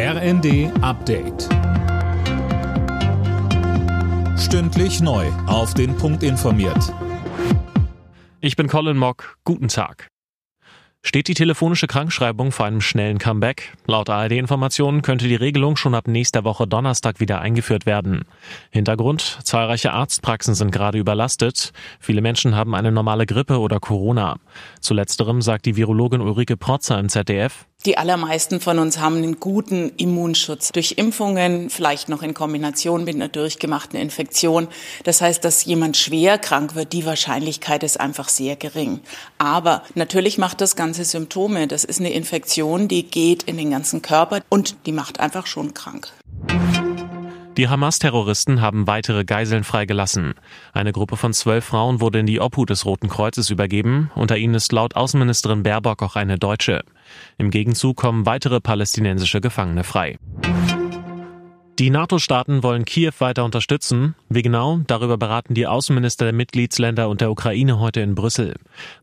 RND Update. Stündlich neu. Auf den Punkt informiert. Ich bin Colin Mock. Guten Tag. Steht die telefonische Krankschreibung vor einem schnellen Comeback? Laut ARD-Informationen könnte die Regelung schon ab nächster Woche Donnerstag wieder eingeführt werden. Hintergrund, zahlreiche Arztpraxen sind gerade überlastet. Viele Menschen haben eine normale Grippe oder Corona. Zu letzterem sagt die Virologin Ulrike Protzer im ZDF, die allermeisten von uns haben einen guten Immunschutz durch Impfungen, vielleicht noch in Kombination mit einer durchgemachten Infektion. Das heißt, dass jemand schwer krank wird, die Wahrscheinlichkeit ist einfach sehr gering. Aber natürlich macht das Ganze Symptome. Das ist eine Infektion, die geht in den ganzen Körper und die macht einfach schon krank. Die Hamas-Terroristen haben weitere Geiseln freigelassen. Eine Gruppe von zwölf Frauen wurde in die Obhut des Roten Kreuzes übergeben. Unter ihnen ist laut Außenministerin Baerbock auch eine Deutsche. Im Gegenzug kommen weitere palästinensische Gefangene frei. Die NATO-Staaten wollen Kiew weiter unterstützen. Wie genau? Darüber beraten die Außenminister der Mitgliedsländer und der Ukraine heute in Brüssel.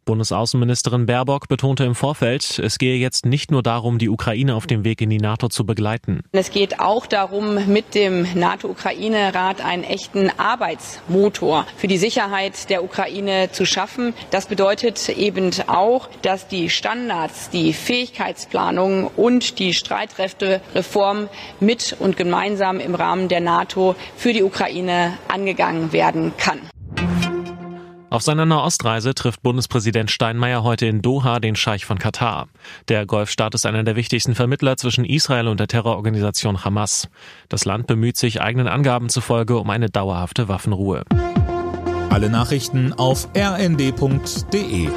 Bundesaußenministerin Baerbock betonte im Vorfeld, es gehe jetzt nicht nur darum, die Ukraine auf dem Weg in die NATO zu begleiten. Es geht auch darum, mit dem NATO-Ukraine-Rat einen echten Arbeitsmotor für die Sicherheit der Ukraine zu schaffen. Das bedeutet eben auch, dass die Standards, die Fähigkeitsplanung und die Streitkräftereform mit und gemeinsam gemeinsam im Rahmen der NATO für die Ukraine angegangen werden kann. Auf seiner Nahostreise trifft Bundespräsident Steinmeier heute in Doha den Scheich von Katar. Der Golfstaat ist einer der wichtigsten Vermittler zwischen Israel und der Terrororganisation Hamas. Das Land bemüht sich eigenen Angaben zufolge um eine dauerhafte Waffenruhe. Alle Nachrichten auf rnd.de